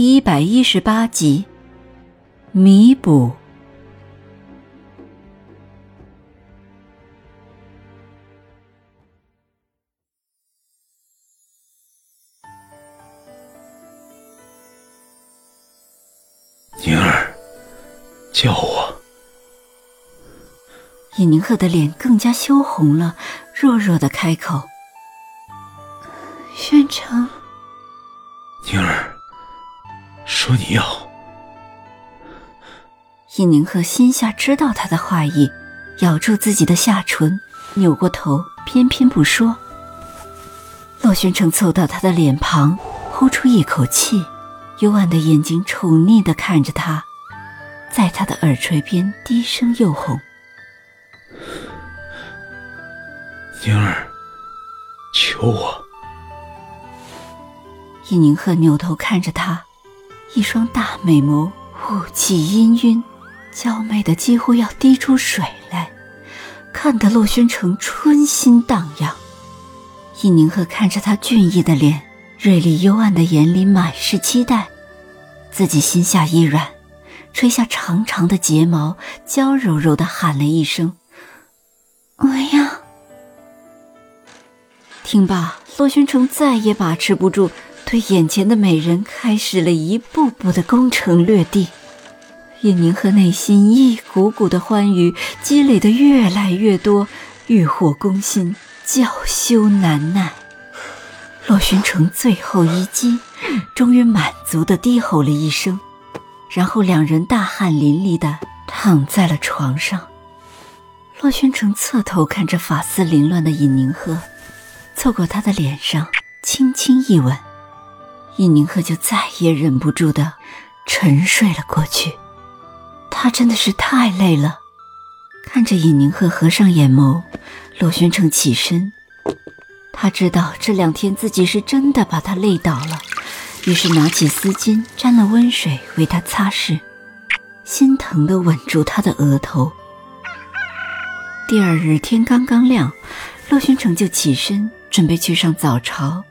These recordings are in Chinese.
第一百一十八集，弥补。宁儿，叫我。尹宁鹤的脸更加羞红了，弱弱的开口：“宣城。”宁儿，说你要。尹宁鹤心下知道他的话意，咬住自己的下唇，扭过头，偏偏不说。洛宣城凑到他的脸庞，呼出一口气，幽暗的眼睛宠溺的看着他，在他的耳垂边低声又哄。宁儿，求我！易宁鹤扭头看着他，一双大美眸雾气氤氲，娇媚的几乎要滴出水来，看得洛宣城春心荡漾。易宁鹤看着他俊逸的脸，锐利幽暗的眼里满是期待，自己心下一软，垂下长长的睫毛，娇柔柔的喊了一声：“我要。”听罢，洛宣城再也把持不住，对眼前的美人开始了一步步的攻城略地。叶宁和内心一股股的欢愉积累的越来越多，欲火攻心，娇羞难耐。洛宣城最后一击，终于满足的低吼了一声，然后两人大汗淋漓的躺在了床上。洛宣城侧头看着发丝凌乱的尹宁鹤。凑过他的脸上，轻轻一吻，尹宁鹤就再也忍不住的沉睡了过去。他真的是太累了。看着尹宁鹤合上眼眸，洛宣城起身，他知道这两天自己是真的把他累倒了，于是拿起丝巾沾了温水为他擦拭，心疼的吻住他的额头。第二日天刚刚亮，洛宣城就起身。准备去上早朝，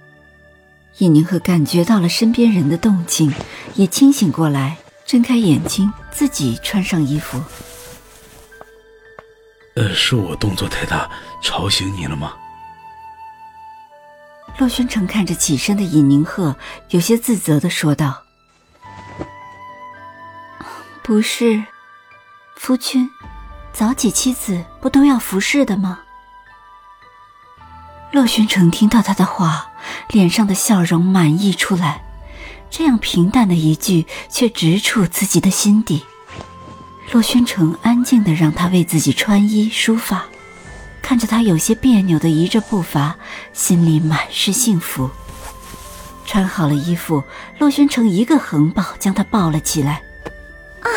叶宁鹤感觉到了身边人的动静，也清醒过来，睁开眼睛，自己穿上衣服。呃，是我动作太大，吵醒你了吗？洛宣城看着起身的尹宁鹤，有些自责的说道：“不是，夫君，早起妻子不都要服侍的吗？”洛宣城听到他的话，脸上的笑容满溢出来。这样平淡的一句，却直触自己的心底。洛宣城安静的让他为自己穿衣梳发，看着他有些别扭的移着步伐，心里满是幸福。穿好了衣服，洛宣城一个横抱将他抱了起来。啊！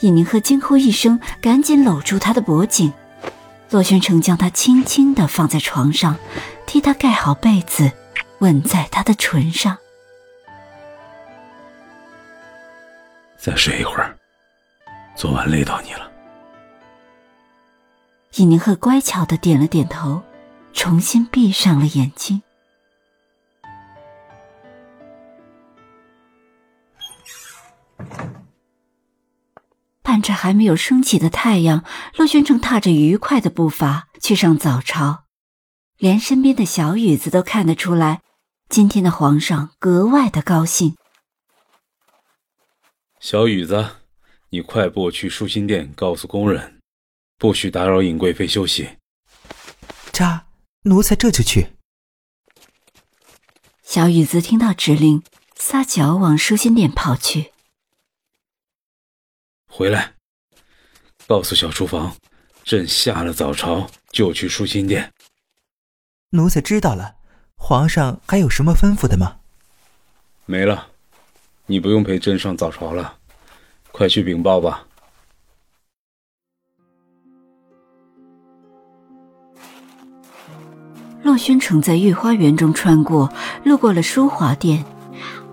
尹宁鹤惊呼一声，赶紧搂住他的脖颈。洛轩城将他轻轻地放在床上，替他盖好被子，吻在他的唇上。再睡一会儿，昨晚累到你了。尹宁鹤乖巧的点了点头，重新闭上了眼睛。还没有升起的太阳，陆宣城踏着愉快的步伐去上早朝，连身边的小雨子都看得出来，今天的皇上格外的高兴。小雨子，你快步去舒心殿告诉宫人，不许打扰尹贵妃休息。喳，奴才这就去。小雨子听到指令，撒脚往舒心殿跑去。回来，告诉小厨房，朕下了早朝就去舒心殿。奴才知道了。皇上还有什么吩咐的吗？没了，你不用陪朕上早朝了，快去禀报吧。洛宣城在御花园中穿过，路过了淑华殿，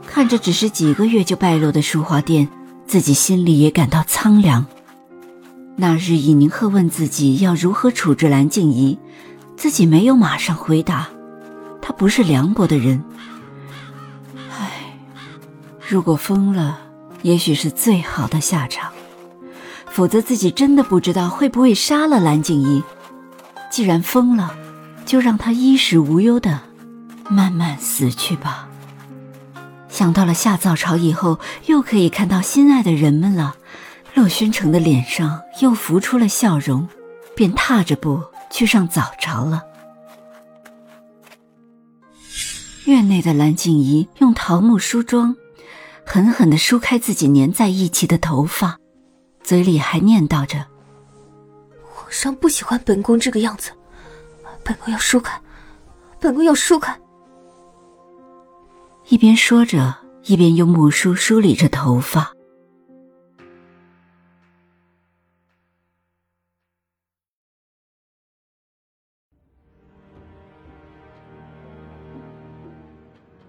看着只是几个月就败落的淑华殿，自己心里也感到苍凉。那日尹宁鹤问自己要如何处置蓝静怡，自己没有马上回答。他不是凉薄的人。唉，如果疯了，也许是最好的下场；否则，自己真的不知道会不会杀了蓝静怡。既然疯了，就让他衣食无忧的慢慢死去吧。想到了下早朝以后又可以看到心爱的人们了，洛宣城的脸上又浮出了笑容，便踏着步去上早朝了。院内的蓝静怡用桃木梳妆，狠狠的梳开自己粘在一起的头发，嘴里还念叨着：“皇上不喜欢本宫这个样子。”本宫要梳开，本宫要梳开。一边说着，一边用木梳梳理着头发。